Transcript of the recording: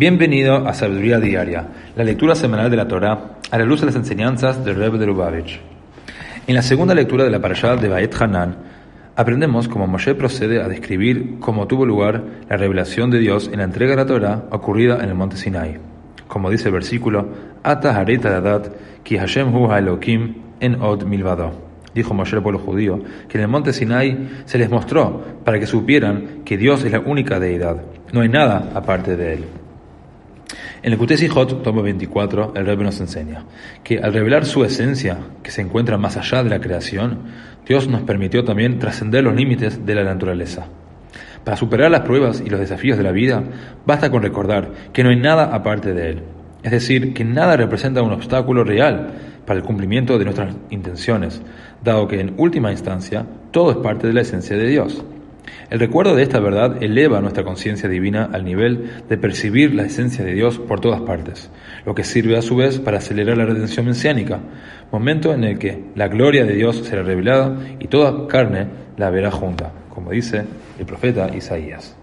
Bienvenido a Sabiduría Diaria, la lectura semanal de la Torah a la luz de las enseñanzas del Rebbe de Lubavitch. En la segunda lectura de la parashá de Baet Hanan, aprendemos cómo Moshe procede a describir cómo tuvo lugar la revelación de Dios en la entrega de la Torah ocurrida en el monte Sinai. Como dice el versículo, dadat ki Hashem hu Elohim en od milvado. Dijo Moshe al pueblo judío que en el monte Sinai se les mostró para que supieran que Dios es la única deidad, no hay nada aparte de él. En el Kutesijot, tomo 24, el Rebbe nos enseña que al revelar su esencia, que se encuentra más allá de la creación, Dios nos permitió también trascender los límites de la naturaleza. Para superar las pruebas y los desafíos de la vida, basta con recordar que no hay nada aparte de Él. Es decir, que nada representa un obstáculo real para el cumplimiento de nuestras intenciones, dado que en última instancia todo es parte de la esencia de Dios. El recuerdo de esta verdad eleva nuestra conciencia divina al nivel de percibir la esencia de Dios por todas partes, lo que sirve a su vez para acelerar la redención mesiánica, momento en el que la gloria de Dios será revelada y toda carne la verá junta, como dice el profeta Isaías.